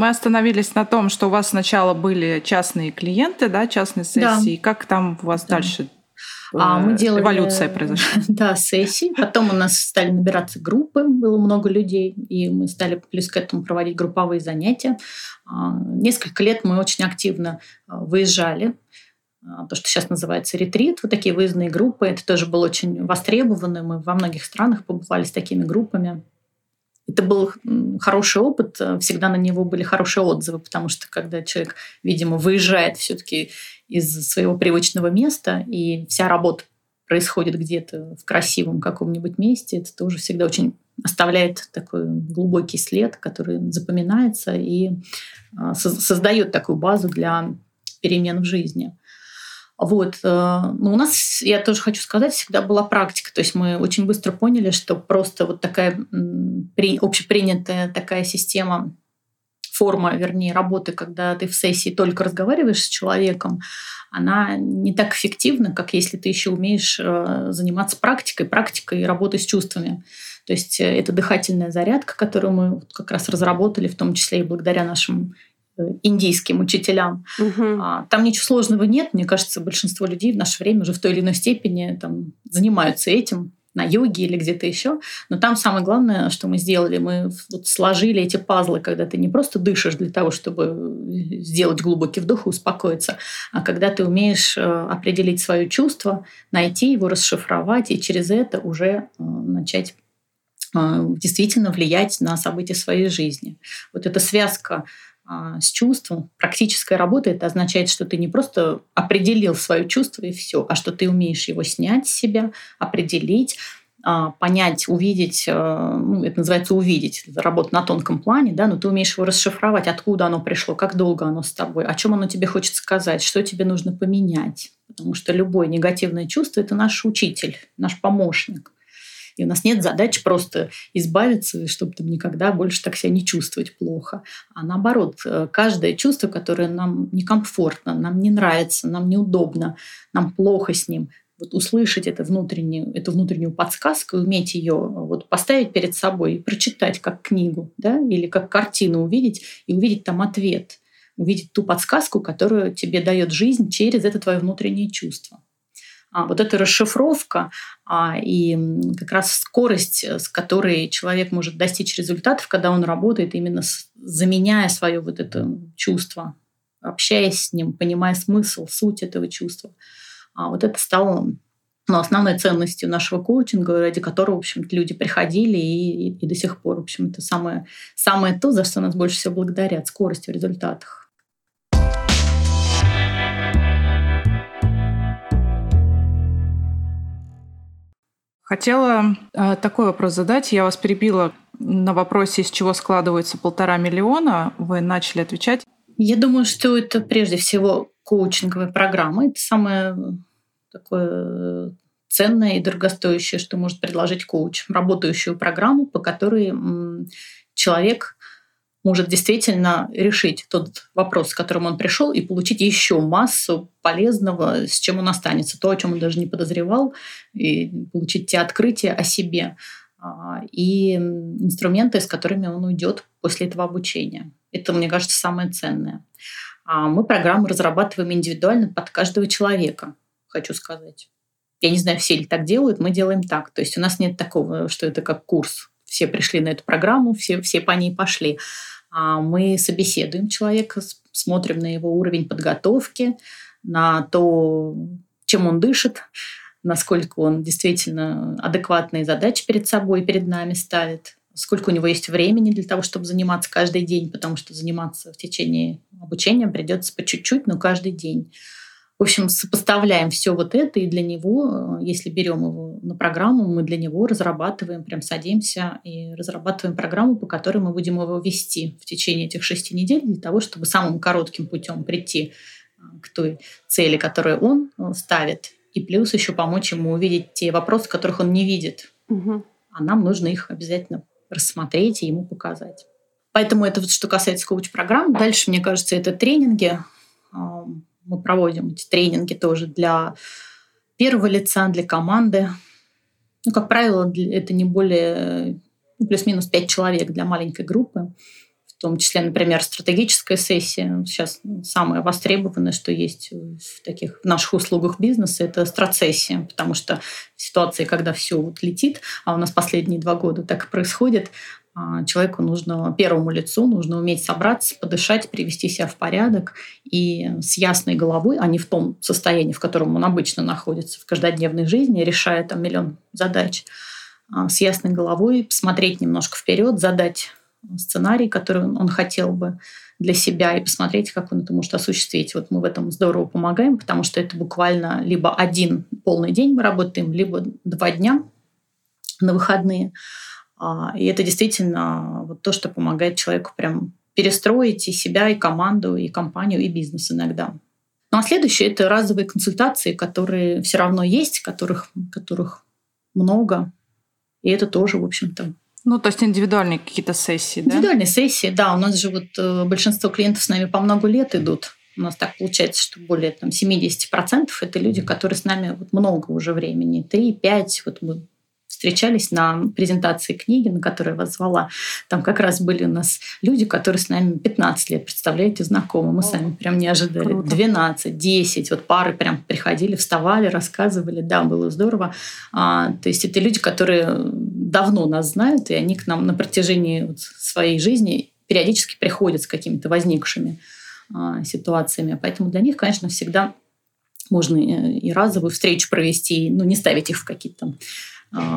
Мы остановились на том, что у вас сначала были частные клиенты, да, частные сессии. Да. Как там у вас да. дальше а мы делали, эволюция произошла. Да, сессии. Потом у нас стали набираться группы, было много людей, и мы стали плюс к этому проводить групповые занятия. А, несколько лет мы очень активно а, выезжали а, то, что сейчас называется ретрит, вот такие выездные группы. Это тоже было очень востребовано. Мы во многих странах побывали с такими группами. Это был хороший опыт, всегда на него были хорошие отзывы, потому что когда человек, видимо, выезжает все-таки из своего привычного места, и вся работа происходит где-то в красивом каком-нибудь месте, это тоже всегда очень оставляет такой глубокий след, который запоминается и а, создает такую базу для перемен в жизни. Вот. Э, Но ну, у нас, я тоже хочу сказать, всегда была практика. То есть мы очень быстро поняли, что просто вот такая общепринятая такая система форма, вернее, работы, когда ты в сессии только разговариваешь с человеком, она не так эффективна, как если ты еще умеешь э, заниматься практикой, практикой и работой с чувствами. То есть э, это дыхательная зарядка, которую мы как раз разработали, в том числе и благодаря нашим индийским учителям. Угу. Там ничего сложного нет. Мне кажется, большинство людей в наше время уже в той или иной степени там, занимаются этим на йоге или где-то еще. Но там самое главное, что мы сделали, мы вот сложили эти пазлы, когда ты не просто дышишь для того, чтобы сделать глубокий вдох и успокоиться, а когда ты умеешь э, определить свое чувство, найти его, расшифровать и через это уже э, начать э, действительно влиять на события своей жизни. Вот эта связка а, с чувством. Практическая работа это означает, что ты не просто определил свое чувство и все, а что ты умеешь его снять с себя, определить, а, понять, увидеть, а, ну, это называется увидеть, это работа на тонком плане, да, но ты умеешь его расшифровать, откуда оно пришло, как долго оно с тобой, о чем оно тебе хочет сказать, что тебе нужно поменять. Потому что любое негативное чувство – это наш учитель, наш помощник. И у нас нет задачи просто избавиться, чтобы там никогда больше так себя не чувствовать плохо. А наоборот, э, каждое чувство, которое нам некомфортно, нам не нравится, нам неудобно, нам плохо с ним, вот услышать это внутреннюю, эту внутреннюю подсказку уметь ее вот поставить перед собой и прочитать как книгу, да, или как картину увидеть и увидеть там ответ, увидеть ту подсказку, которую тебе дает жизнь через это твое внутреннее чувство. А вот эта расшифровка а, и как раз скорость, с которой человек может достичь результатов, когда он работает, именно заменяя свое вот это чувство, общаясь с ним, понимая смысл, суть этого чувства. А вот это стало ну, основной ценностью нашего коучинга, ради которого, в общем-то, люди приходили и, и, до сих пор, в общем, это самое, самое то, за что нас больше всего благодарят, скорость в результатах. Хотела э, такой вопрос задать. Я вас перебила на вопросе, из чего складывается полтора миллиона. Вы начали отвечать. Я думаю, что это прежде всего коучинговая программа. Это самое такое ценное и дорогостоящее, что может предложить коуч. Работающую программу, по которой человек может действительно решить тот вопрос, с которым он пришел, и получить еще массу полезного, с чем он останется, то, о чем он даже не подозревал, и получить те открытия о себе а, и инструменты, с которыми он уйдет после этого обучения. Это, мне кажется, самое ценное. А мы программу разрабатываем индивидуально под каждого человека, хочу сказать. Я не знаю, все ли так делают, мы делаем так. То есть у нас нет такого, что это как курс все пришли на эту программу, все, все по ней пошли. А мы собеседуем человека, смотрим на его уровень подготовки, на то, чем он дышит, насколько он действительно адекватные задачи перед собой, перед нами ставит, сколько у него есть времени для того, чтобы заниматься каждый день, потому что заниматься в течение обучения придется по чуть-чуть, но каждый день. В общем, сопоставляем все вот это, и для него, э, если берем его на программу, мы для него разрабатываем, прям садимся и разрабатываем программу, по которой мы будем его вести в течение этих шести недель для того, чтобы самым коротким путем прийти э, к той цели, которую он э, ставит, и плюс еще помочь ему увидеть те вопросы, которых он не видит. Угу. А нам нужно их обязательно рассмотреть и ему показать. Поэтому это вот что касается коуч-программ. Дальше, мне кажется, это тренинги мы проводим эти тренинги тоже для первого лица, для команды. Ну, как правило, это не более ну, плюс-минус 5 человек для маленькой группы. в том числе, например, стратегическая сессия. Сейчас самое востребованное, что есть в таких в наших услугах бизнеса, это страцессия, потому что ситуации, когда все вот летит, а у нас последние два года так и происходит, человеку нужно, первому лицу нужно уметь собраться, подышать, привести себя в порядок и с ясной головой, а не в том состоянии, в котором он обычно находится в каждодневной жизни, решая там миллион задач, а, с ясной головой посмотреть немножко вперед, задать сценарий, который он хотел бы для себя и посмотреть, как он это может осуществить. Вот мы в этом здорово помогаем, потому что это буквально либо один полный день мы работаем, либо два дня на выходные. А, и это действительно вот то, что помогает человеку прям перестроить и себя, и команду, и компанию, и бизнес иногда. Ну а следующее — это разовые консультации, которые все равно есть, которых, которых много. И это тоже, в общем-то, ну, то есть индивидуальные какие-то сессии, да? Индивидуальные сессии, да. У нас же вот э, большинство клиентов с нами по много лет идут. У нас так получается, что более там, 70% это люди, которые с нами вот, много уже времени. 3-5, вот мы встречались на презентации книги, на которую я вас звала. Там как раз были у нас люди, которые с нами 15 лет, представляете, знакомы. Мы О, сами прям не ожидали. Круто. 12, 10. Вот пары прям приходили, вставали, рассказывали. Да, было здорово. А, то есть это люди, которые давно нас знают, и они к нам на протяжении вот своей жизни периодически приходят с какими-то возникшими а, ситуациями. Поэтому для них, конечно, всегда можно и разовую встречу провести, ну, не ставить их в какие-то а,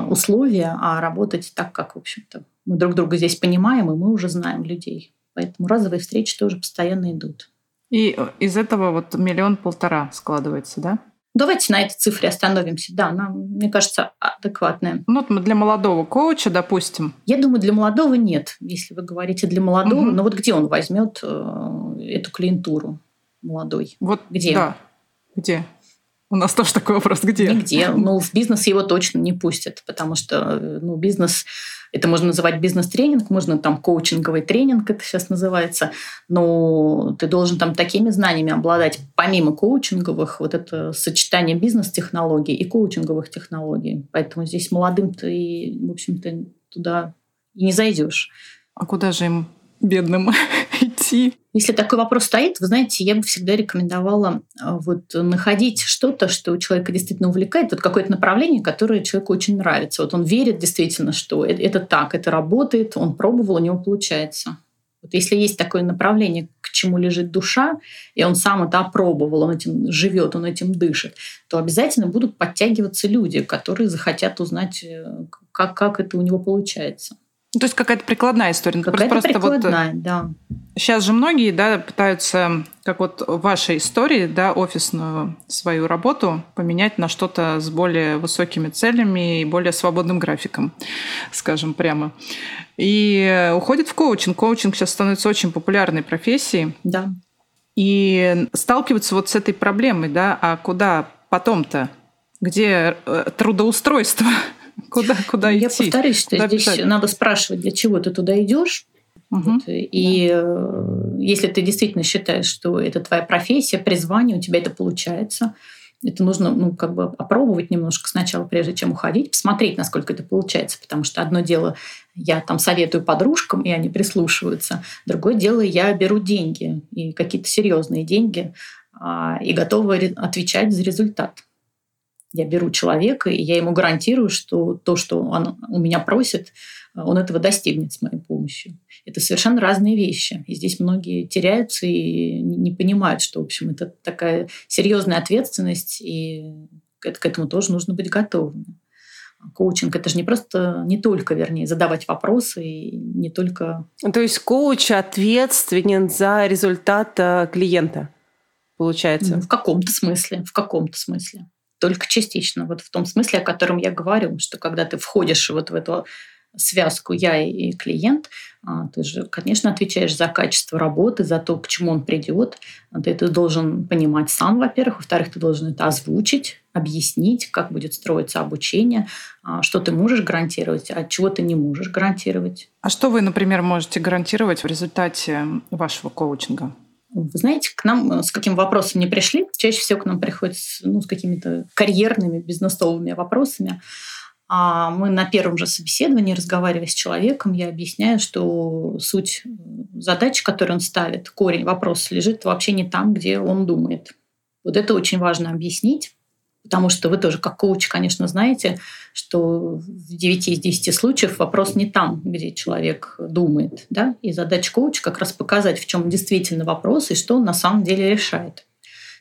условия, а работать так, как, в общем-то, мы друг друга здесь понимаем, и мы уже знаем людей. Поэтому разовые встречи тоже постоянно идут. И э, из этого вот миллион-полтора складывается, да? Давайте на этой цифре остановимся. Да, она, мне кажется, адекватная. Ну, вот для молодого коуча, допустим. Я думаю, для молодого нет. Если вы говорите для молодого, угу. но вот где он возьмет э, эту клиентуру молодой? Вот где? Да. Где? У нас тоже такой вопрос, где? Нигде. Ну, в бизнес его точно не пустят, потому что ну, бизнес, это можно называть бизнес-тренинг, можно там коучинговый тренинг, это сейчас называется, но ты должен там такими знаниями обладать, помимо коучинговых, вот это сочетание бизнес-технологий и коучинговых технологий. Поэтому здесь молодым ты, в общем-то, туда и не зайдешь. А куда же им бедным идти? Если такой вопрос стоит, вы знаете, я бы всегда рекомендовала а, вот находить что-то, что у человека действительно увлекает, вот какое-то направление, которое человеку очень нравится. Вот он верит действительно, что это так, это работает, он пробовал, у него получается. Вот если есть такое направление, к чему лежит душа, и он сам это опробовал, он этим живет, он этим дышит, то обязательно будут подтягиваться люди, которые захотят узнать, э, как, как это у него получается. То есть какая-то прикладная история. Ну, какая-то просто прикладная, вот, да. Сейчас же многие да, пытаются, как вот в вашей истории, да, офисную свою работу поменять на что-то с более высокими целями и более свободным графиком, скажем прямо. И уходит в коучинг. Коучинг сейчас становится очень популярной профессией. Да. И сталкиваются вот с этой проблемой, да, а куда потом-то? Где э, трудоустройство? Куда, куда Я идти? Я повторюсь, что куда здесь бежать? надо спрашивать, для чего ты туда идешь. Угу. Вот, и да. Э, если ты действительно считаешь, что это твоя профессия, призвание, у тебя это получается, это нужно ну, как бы опробовать немножко сначала, прежде чем уходить, посмотреть, насколько это получается. Потому что одно дело, я там советую подружкам, и они прислушиваются. Другое дело, я беру деньги, и какие-то серьезные деньги, а, и готова отвечать за результат я беру человека, и я ему гарантирую, что то, что он у меня просит, он этого достигнет с моей помощью. Это совершенно разные вещи. И здесь многие теряются и не понимают, что, в общем, это такая серьезная ответственность, и к этому тоже нужно быть готовым. Коучинг это же не просто, не только, вернее, задавать вопросы и не только. То есть коуч ответственен за результат э, клиента, получается? В каком-то смысле, в каком-то смысле только частично. Вот в том смысле, о котором я говорю, что когда ты входишь вот в эту связку я и клиент, а, ты же, конечно, отвечаешь за качество работы, за то, к чему он придет. Ты это должен понимать сам, во-первых. Во-вторых, ты должен это озвучить, объяснить, как будет строиться обучение, а, что ты можешь гарантировать, а чего ты не можешь гарантировать. А что вы, например, можете гарантировать в результате вашего коучинга? Вы знаете, к нам э, с каким вопросом не пришли. Чаще всего к нам приходят ну, с какими-то карьерными, бизнесовыми вопросами. А мы на первом же собеседовании, разговаривая с человеком, я объясняю, что суть задачи, которую он ставит, корень вопроса лежит вообще не там, где он думает. Вот это очень важно объяснить, потому что вы тоже как коуч, конечно, знаете, что в 9 из 10 случаев вопрос не там, где человек думает. Да? И задача коуча как раз показать, в чем действительно вопрос и что он на самом деле решает.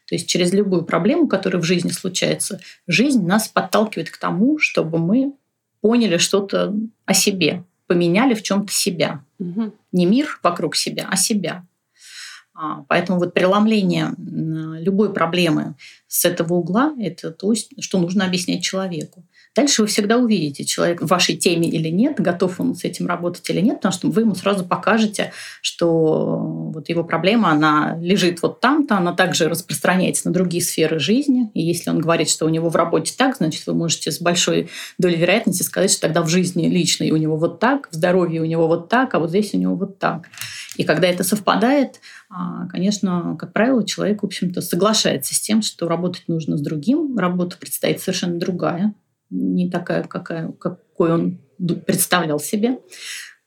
То есть через любую проблему, которая в жизни случается, жизнь нас подталкивает к тому, чтобы мы поняли что-то о себе, поменяли в чем-то себя. Угу. Не мир вокруг себя, а себя. А, поэтому вот преломление любой проблемы с этого угла – это то, что нужно объяснять человеку. Дальше вы всегда увидите, человек в вашей теме или нет, готов он с этим работать или нет, потому что вы ему сразу покажете, что вот его проблема, она лежит вот там-то, она также распространяется на другие сферы жизни. И если он говорит, что у него в работе так, значит, вы можете с большой долей вероятности сказать, что тогда в жизни личной у него вот так, в здоровье у него вот так, а вот здесь у него вот так. И когда это совпадает, а, конечно, как правило, человек, в общем-то, соглашается с тем, что работать нужно с другим, работа предстоит совершенно другая, не такая, какая, какой он представлял себе.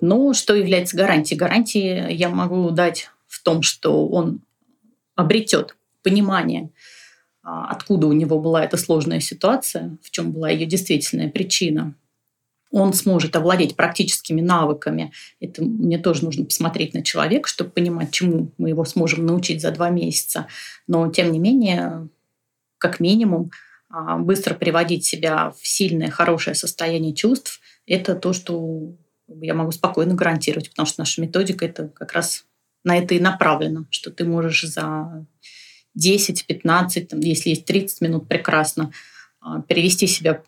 Но что является гарантией? Гарантией я могу дать в том, что он обретет понимание, а, откуда у него была эта сложная ситуация, в чем была ее действительная причина. Он сможет овладеть практическими навыками. Это мне тоже нужно посмотреть на человека, чтобы понимать, чему мы его сможем научить за два месяца. Но, тем не менее, как минимум, быстро приводить себя в сильное, хорошее состояние чувств, это то, что я могу спокойно гарантировать, потому что наша методика это как раз на это и направлена, что ты можешь за 10-15, если есть 30 минут, прекрасно а, перевести себя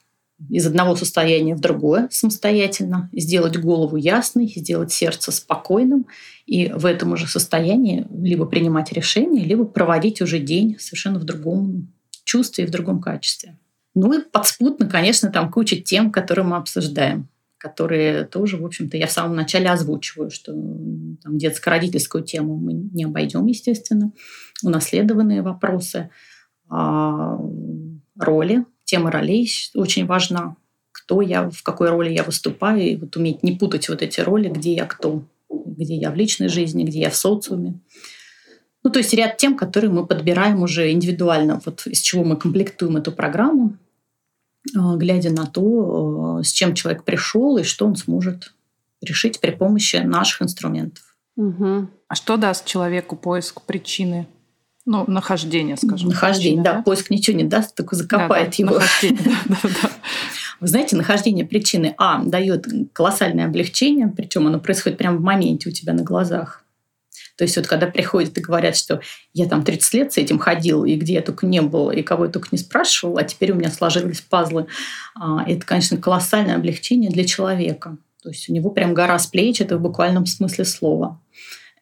из одного состояния в другое самостоятельно, сделать голову ясной, сделать сердце спокойным, и в этом уже состоянии либо принимать решение, либо проводить уже день совершенно в другом чувстве и в другом качестве. Ну и подспутно, конечно, там куча тем, которые мы обсуждаем которые тоже, в общем-то, я в самом начале озвучиваю, что там, детско-родительскую тему мы не обойдем, естественно, унаследованные вопросы, а, роли, тема ролей очень важна, кто я, в какой роли я выступаю, и вот уметь не путать вот эти роли, где я кто, где я в личной жизни, где я в социуме. Ну, то есть ряд тем, которые мы подбираем уже индивидуально, вот из чего мы комплектуем эту программу, а, глядя на то, а, с чем человек пришел и что он сможет решить при помощи наших инструментов. Угу. А что даст человеку поиск причины? Ну, нахождение, скажем. Нахождение, причины, да, да. Поиск ничего не даст, только закопает да, да, его. Вы знаете, нахождение причины А дает колоссальное облегчение, причем оно происходит прямо в моменте у тебя на глазах. То есть вот когда приходят и говорят, что я там 30 лет с этим ходил, и где я только не был, и кого я только не спрашивал, а теперь у меня сложились пазлы, а, это, конечно, колоссальное облегчение для человека. То есть у него прям гора с плеч, это в буквальном смысле слова.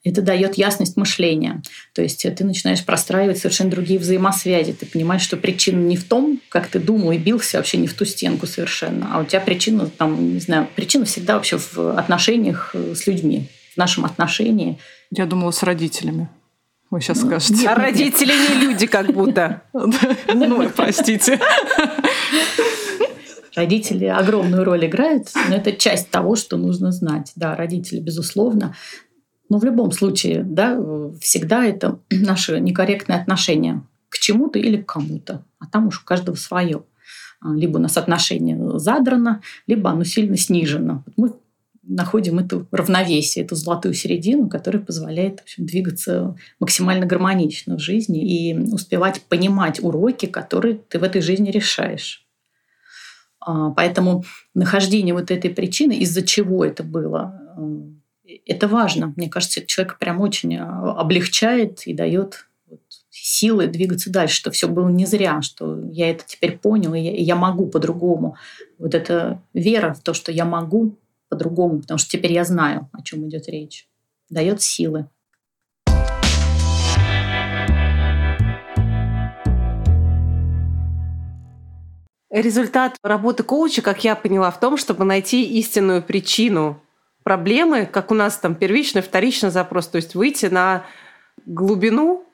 Это дает ясность мышления. То есть ты начинаешь простраивать совершенно другие взаимосвязи. Ты понимаешь, что причина не в том, как ты думал и бился вообще не в ту стенку совершенно, а у тебя причина, там, не знаю, причина всегда вообще в отношениях с людьми, в нашем отношении – я думала, с родителями. Вы сейчас ну, скажете. А родители не люди как будто. Ну, простите. Родители огромную роль играют, но это часть того, что нужно знать. Да, родители, безусловно. Но в любом случае, да, всегда это наше некорректное отношение к чему-то или к кому-то. А там уж у каждого свое. Либо у нас отношение задрано, либо оно сильно снижено. Мы находим эту равновесие, эту золотую середину, которая позволяет в общем, двигаться максимально гармонично в жизни и успевать понимать уроки, которые ты в этой жизни решаешь. А, поэтому нахождение вот этой причины, из-за чего это было, э, это важно. Мне кажется, это человек прям очень а, облегчает и дает силы двигаться дальше, что все было не зря, что я это теперь понял, и я, и я могу по-другому. Вот эта вера в то, что я могу, по-другому, потому что теперь я знаю, о чем идет речь. Дает силы. Результат работы коуча, как я поняла, в том, чтобы найти истинную причину проблемы, как у нас там первичный, вторичный запрос, то есть выйти на глубину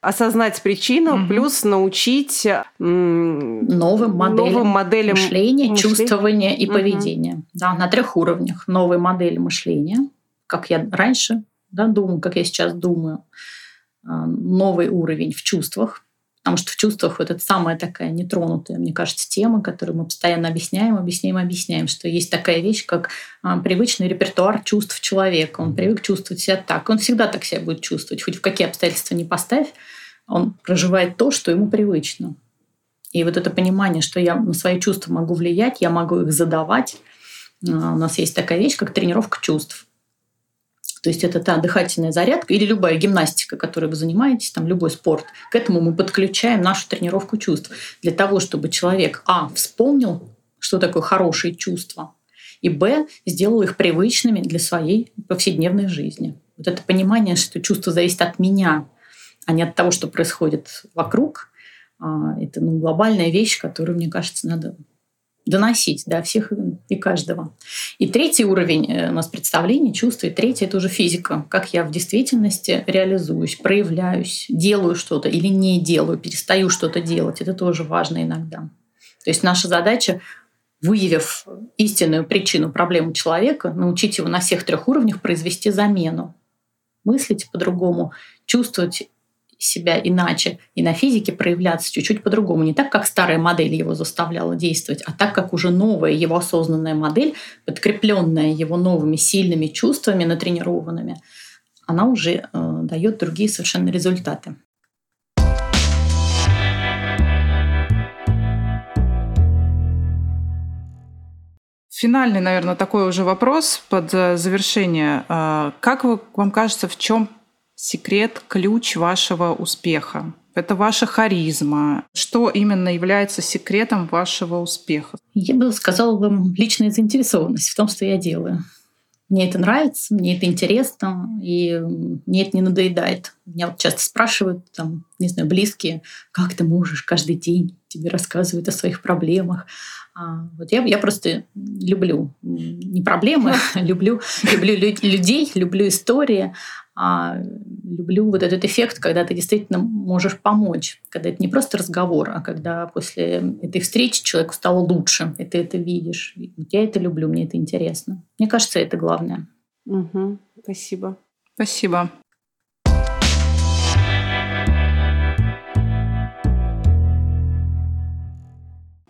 осознать причину, угу. плюс научить новым моделям, новым моделям мышления, мышления, чувствования и угу. поведения. Да, на трех уровнях. Новые модели мышления, как я раньше да, думаю, как я сейчас думаю. А, новый уровень в чувствах, потому что в чувствах вот это самая такая нетронутая, мне кажется, тема, которую мы постоянно объясняем, объясняем, объясняем, что есть такая вещь, как а, привычный репертуар чувств человека. Он привык чувствовать себя так. Он всегда так себя будет чувствовать. Хоть в какие обстоятельства не поставь, он проживает то, что ему привычно. И вот это понимание, что я на свои чувства могу влиять, я могу их задавать. А, у нас есть такая вещь, как тренировка чувств. То есть это та дыхательная зарядка или любая гимнастика, которой вы занимаетесь, там любой спорт. К этому мы подключаем нашу тренировку чувств. Для того, чтобы человек, а, вспомнил, что такое хорошие чувства, и, б, сделал их привычными для своей повседневной жизни. Вот это понимание, что чувство зависит от меня, а не от того, что происходит вокруг, а, это ну, глобальная вещь, которую, мне кажется, надо доносить до всех и каждого. И третий уровень э, у нас представления, чувства, и третий – это уже физика. Как я в действительности реализуюсь, проявляюсь, делаю что-то или не делаю, перестаю что-то делать. Это тоже важно иногда. То есть наша задача выявив истинную причину проблемы человека, научить его на всех трех уровнях произвести замену. Мыслить по-другому, чувствовать себя иначе и на физике проявляться чуть-чуть по-другому. Не так, как старая модель его заставляла действовать, а так, как уже новая его осознанная модель, подкрепленная его новыми сильными чувствами, натренированными, она уже э, дает другие совершенно результаты. Финальный, наверное, такой уже вопрос под э, завершение. Э, как вы, вам кажется, в чем секрет, ключ вашего успеха? Это ваша харизма. Что именно является секретом вашего успеха? Я бы сказала вам личная заинтересованность в том, что я делаю. Мне это нравится, мне это интересно, и мне это не надоедает. Меня вот часто спрашивают, там, не знаю, близкие, как ты можешь каждый день тебе рассказывают о своих проблемах. А, вот я, я просто люблю не проблемы, люблю, люблю людей, люблю истории. А люблю вот этот эффект, когда ты действительно можешь помочь, когда это не просто разговор, а когда после этой встречи человеку стало лучше, и ты это видишь. Я это люблю, мне это интересно. Мне кажется, это главное. Угу. Спасибо. Спасибо.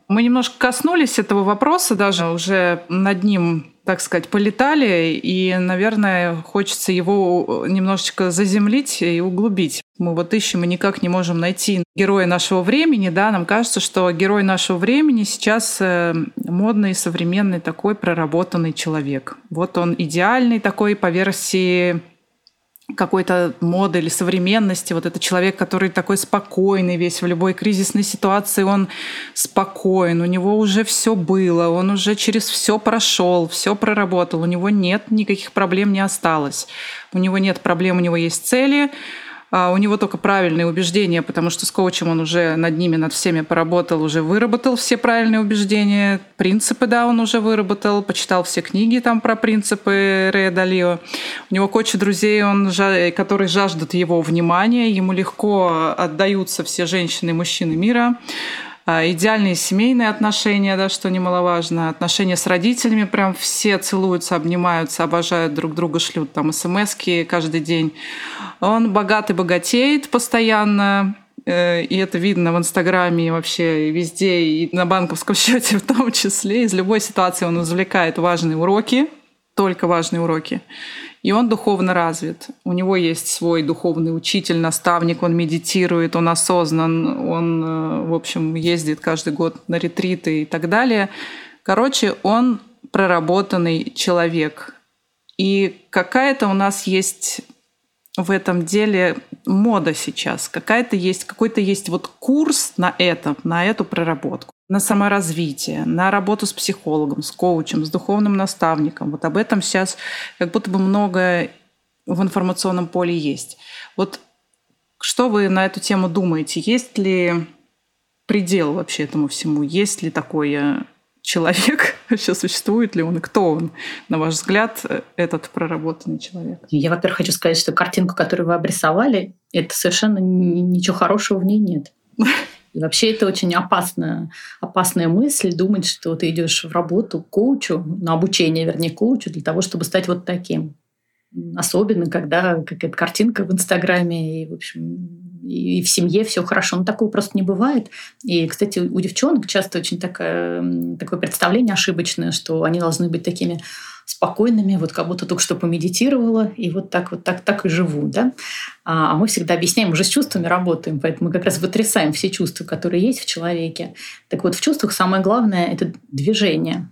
Мы немножко коснулись этого вопроса, даже уже над ним так сказать, полетали, и, наверное, хочется его немножечко заземлить и углубить. Мы вот ищем и никак не можем найти героя нашего времени, да, нам кажется, что герой нашего времени сейчас э, модный, современный, такой проработанный человек. Вот он идеальный такой по версии какой-то моды или современности. Вот это человек, который такой спокойный весь в любой кризисной ситуации, он спокоен, у него уже все было, он уже через все прошел, все проработал, у него нет никаких проблем не осталось. У него нет проблем, у него есть цели, у него только правильные убеждения, потому что с коучем он уже над ними, над всеми поработал, уже выработал все правильные убеждения. Принципы, да, он уже выработал, почитал все книги там про принципы Рэя Далио. У него куча друзей, он, которые жаждут его внимания, ему легко отдаются все женщины и мужчины мира. А, идеальные семейные отношения, да, что немаловажно, отношения с родителями, прям все целуются, обнимаются, обожают друг друга, шлют там смс каждый день. Он богатый богатеет постоянно, э, и это видно в Инстаграме и вообще везде, и на банковском счете в том числе. Из любой ситуации он извлекает важные уроки, только важные уроки и он духовно развит. У него есть свой духовный учитель, наставник, он медитирует, он осознан, он, э, в общем, ездит каждый год на ретриты и так далее. Короче, он проработанный человек. И какая-то у нас есть в этом деле мода сейчас. Какая-то есть, какой-то есть вот курс на это, на эту проработку, на саморазвитие, на работу с психологом, с коучем, с духовным наставником. Вот об этом сейчас как будто бы много в информационном поле есть. Вот что вы на эту тему думаете? Есть ли предел вообще этому всему? Есть ли такой э, человек, Вообще существует ли он и кто он, на ваш взгляд, этот проработанный человек? Я, во-первых, хочу сказать, что картинку, которую вы обрисовали, это совершенно ничего хорошего в ней нет. Вообще это очень опасная, опасная мысль думать, что ты идешь в работу к коучу, на обучение, вернее, коучу для того, чтобы стать вот таким. Особенно, когда какая-то картинка в Инстаграме, и, в общем, и в семье все хорошо. Но такого просто не бывает. И, кстати, у девчонок часто очень такое, такое представление ошибочное, что они должны быть такими спокойными, вот как будто только что помедитировала, и вот так вот так, так и живу. Да? А, а мы всегда объясняем, уже с чувствами работаем, поэтому мы как раз вытрясаем все чувства, которые есть в человеке. Так вот, в чувствах самое главное – это движение.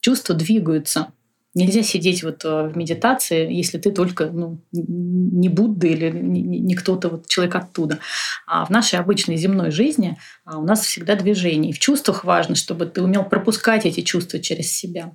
Чувства двигаются. Нельзя сидеть вот э, в медитации, если ты только ну, не Будда или не кто-то, вот человек оттуда. А в нашей обычной земной жизни а, у нас всегда движение. И в чувствах важно, чтобы ты умел пропускать эти чувства через себя.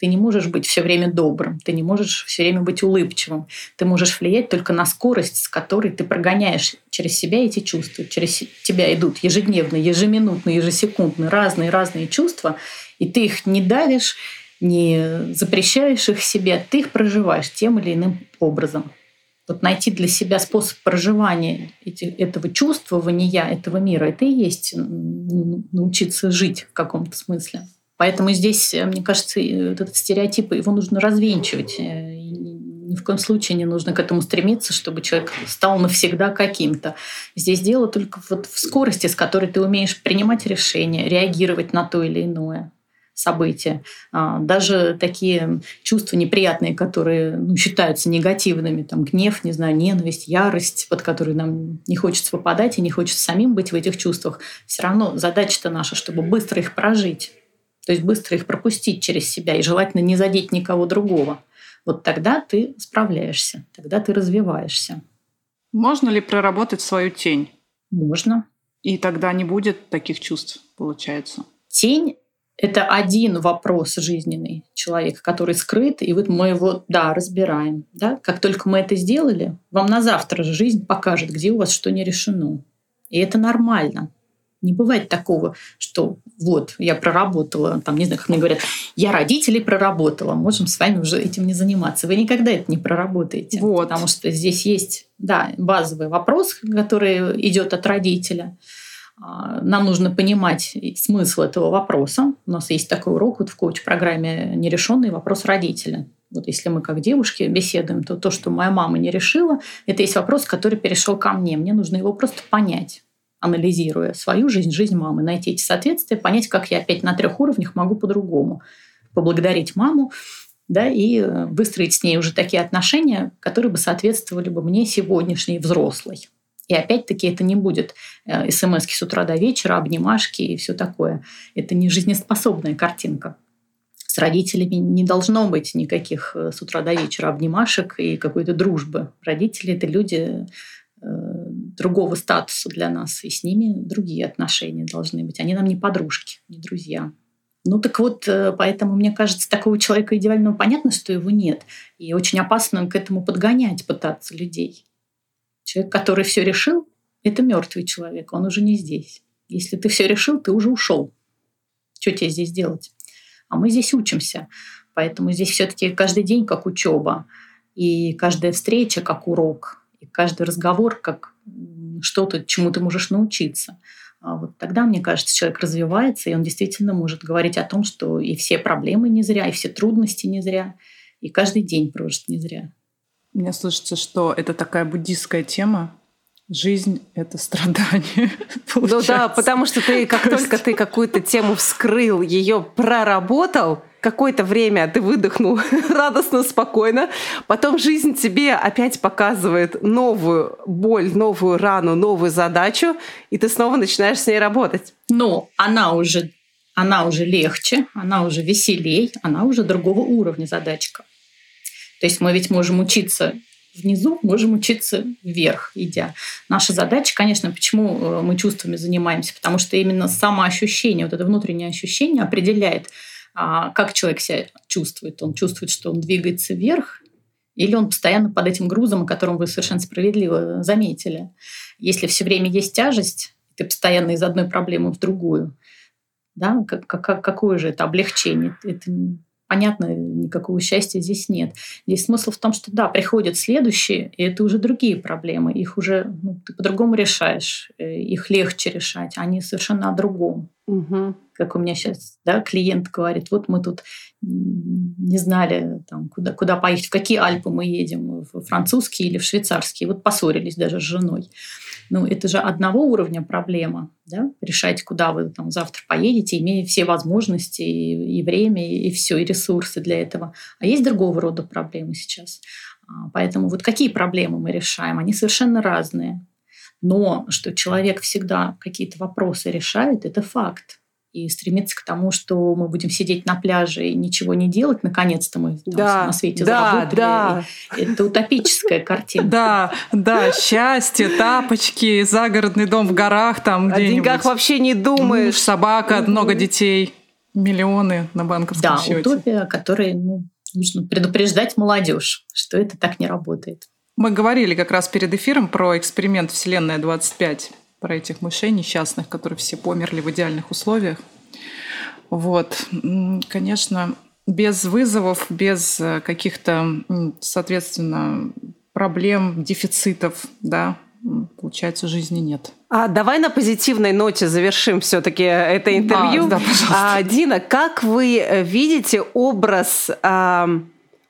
Ты не можешь быть все время добрым, ты не можешь все время быть улыбчивым. Ты можешь влиять только на скорость, с которой ты прогоняешь через себя эти чувства. Через тебя идут ежедневно, ежеминутно, ежесекундно разные-разные чувства, и ты их не давишь, не запрещаешь их себе, ты их проживаешь тем или иным образом. Вот найти для себя способ проживания эти, этого чувствования, этого мира, это и есть научиться жить в каком-то смысле. Поэтому здесь, э, мне кажется, этот стереотип, его нужно развенчивать. Э, ни в коем случае не нужно к этому стремиться, чтобы человек стал навсегда каким-то. Здесь дело только вот в скорости, с которой ты умеешь принимать решения, реагировать на то или иное события. А, даже такие чувства неприятные, которые ну, считаются негативными, там гнев, не знаю, ненависть, ярость, под которые нам не хочется попадать и не хочется самим быть в этих чувствах, все равно задача-то наша, чтобы быстро их прожить то есть быстро их пропустить через себя и желательно не задеть никого другого. Вот тогда ты справляешься, тогда ты развиваешься. Можно ли проработать свою тень? Можно. И тогда не будет таких чувств, получается. Тень — это один вопрос жизненный человека, который скрыт, и вот мы его, да, разбираем. Да? Как только мы это сделали, вам на завтра жизнь покажет, где у вас что не решено. И это нормально. Не бывает такого, что вот, я проработала, там, не знаю, как мне говорят, я родителей проработала, можем с вами уже этим не заниматься. Вы никогда это не проработаете. Вот. Потому что здесь есть, да, базовый вопрос, который идет от родителя. А, нам нужно понимать смысл этого вопроса. У нас есть такой урок вот в коуч-программе «Нерешенный вопрос родителя». Вот если мы как девушки беседуем, то то, что моя мама не решила, это есть вопрос, который перешел ко мне. Мне нужно его просто понять анализируя свою жизнь, жизнь мамы, найти эти соответствия, понять, как я опять на трех уровнях могу по-другому. Поблагодарить маму, да, и э, выстроить с ней уже такие отношения, которые бы соответствовали бы мне сегодняшней взрослой. И опять-таки это не будет э, смс с утра до вечера, обнимашки и все такое. Это не жизнеспособная картинка. С родителями не должно быть никаких э, с утра до вечера обнимашек и какой-то дружбы. Родители – это люди другого статуса для нас, и с ними другие отношения должны быть. Они нам не подружки, не друзья. Ну так вот, э, поэтому, мне кажется, такого человека идеального понятно, что его нет. И очень опасно к этому подгонять, пытаться людей. Человек, который все решил, это мертвый человек, он уже не здесь. Если ты все решил, ты уже ушел. Что тебе здесь делать? А мы здесь учимся. Поэтому здесь все-таки каждый день как учеба. И каждая встреча как урок. И каждый разговор как что-то, чему ты можешь научиться. А вот тогда, мне кажется, человек развивается, и он действительно может говорить о том, что и все проблемы не зря, и все трудности не зря, и каждый день прожит не зря. Мне слышится, что это такая буддистская тема, жизнь — это страдание. Ну да, потому что ты, как только ты какую-то тему вскрыл, ее проработал, какое-то время ты выдохнул радостно, спокойно, потом жизнь тебе опять показывает новую боль, новую рану, новую задачу, и ты снова начинаешь с ней работать. Но она уже, она уже легче, она уже веселей, она уже другого уровня задачка. То есть мы ведь можем учиться внизу, можем учиться вверх, идя. Наша задача, конечно, почему э, мы чувствами занимаемся, потому что именно самоощущение, вот это внутреннее ощущение определяет, как человек себя чувствует. Он чувствует, что он двигается вверх, или он постоянно под этим грузом, о котором вы совершенно справедливо заметили. Если все время есть тяжесть, ты постоянно из одной проблемы в другую, Да? Как, как, какое же это облегчение? Это понятно, никакого счастья здесь нет. Здесь смысл в том, что да, приходят следующие, и это уже другие проблемы. Их уже ну, ты по-другому решаешь, э, их легче решать, они совершенно о другом. Угу. Как у меня сейчас да, клиент говорит, вот мы тут не знали, там, куда, куда поехать, в какие Альпы мы едем, в французские или в швейцарские. Вот поссорились даже с женой. Ну, это же одного уровня проблема, да? решать, куда вы там завтра поедете, имея все возможности и, и время, и, все, и ресурсы для этого. А есть другого рода проблемы сейчас. А, поэтому вот какие проблемы мы решаем, они совершенно разные. Но что человек всегда какие-то вопросы решает, это факт и стремиться к тому, что мы будем сидеть на пляже и ничего не делать, наконец-то мы да, на свете да, заработали. Да. Это утопическая картина. Да, да, счастье, тапочки, загородный дом в горах там О деньгах вообще не думаешь. Муж, собака, много детей, миллионы на банковском да, счете. Да, утопия, которой ну, нужно предупреждать молодежь, что это так не работает. Мы говорили как раз перед эфиром про эксперимент «Вселенная 25» про этих мышей несчастных, которые все померли в идеальных условиях. Вот, конечно, без вызовов, без э, каких-то, соответственно, проблем, дефицитов, да, получается, жизни нет. А давай на позитивной ноте завершим все-таки это интервью. Да, да, пожалуйста. А, Дина, как вы э, видите образ, а,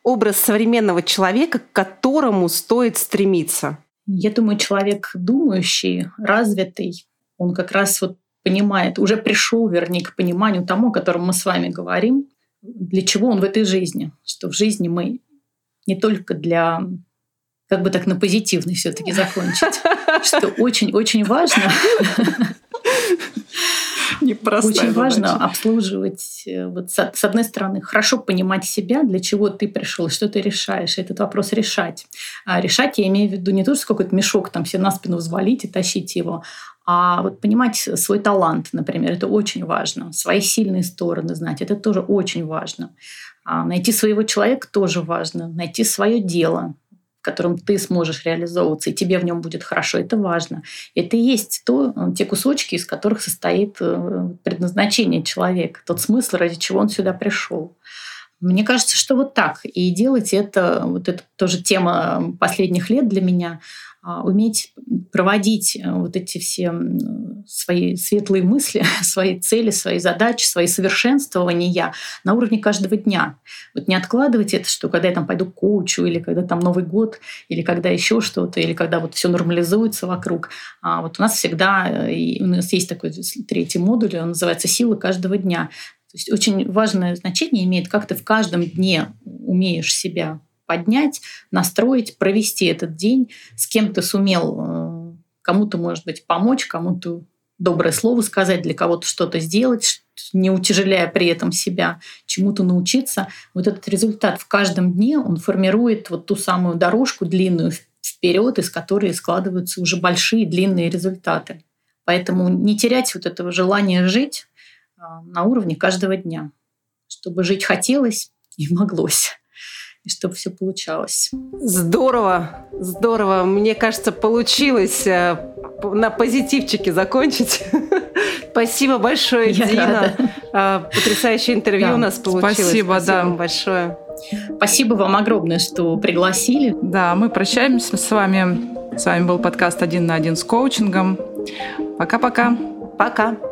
образ современного человека, к которому стоит стремиться? Я думаю, человек думающий, развитый, он как раз вот понимает, уже пришел, вернее, к пониманию тому, о котором мы с вами говорим, для чего он в этой жизни, что в жизни мы не только для как бы так на позитивный все-таки закончить, что очень-очень важно Непростая Очень задача. важно обслуживать, э, вот с, с одной стороны, хорошо понимать себя, для чего ты пришел, что ты решаешь, этот вопрос решать. А решать я имею в виду не то, что какой-то мешок там все на спину взвалить и тащить его, а вот понимать свой талант, например, это очень важно. Свои сильные стороны знать, это тоже очень важно. А найти своего человека тоже важно. Найти свое дело, в котором ты сможешь реализовываться, и тебе в нем будет хорошо, это важно. Это и есть то, э, те кусочки, из которых состоит э, предназначение человека, тот смысл, ради чего он сюда пришел. Мне кажется, что вот так. И делать это, вот это тоже тема последних лет для меня, уметь проводить э, вот эти все свои светлые мысли, свои цели, свои задачи, свои совершенствования на уровне каждого дня. Вот не откладывать это, что когда я там пойду к коучу, или когда там Новый год, или когда еще что-то, или когда вот все нормализуется вокруг. А вот у нас всегда, э, у нас есть такой третий модуль, он называется «Сила каждого дня». То есть очень важное значение имеет, как ты в каждом дне умеешь себя поднять, настроить, провести этот день, с кем ты сумел э, кому-то, может быть, помочь, кому-то доброе слово сказать, для кого-то что-то сделать, не утяжеляя при этом себя, чему-то научиться. Вот этот результат в каждом дне, он формирует вот ту самую дорожку длинную вперед, из которой складываются уже большие длинные результаты. Поэтому не терять вот этого желания жить а, на уровне каждого дня, чтобы жить хотелось и моглось и чтобы все получалось. Здорово, здорово. Мне кажется, получилось э, на позитивчике закончить. Спасибо большое, Я Дина. Рада. Э, потрясающее интервью да. у нас получилось. Спасибо, Спасибо да. большое. Спасибо вам огромное, что пригласили. Да, мы прощаемся с вами. С вами был подкаст «Один на один с коучингом». Пока-пока. Пока. -пока. Пока.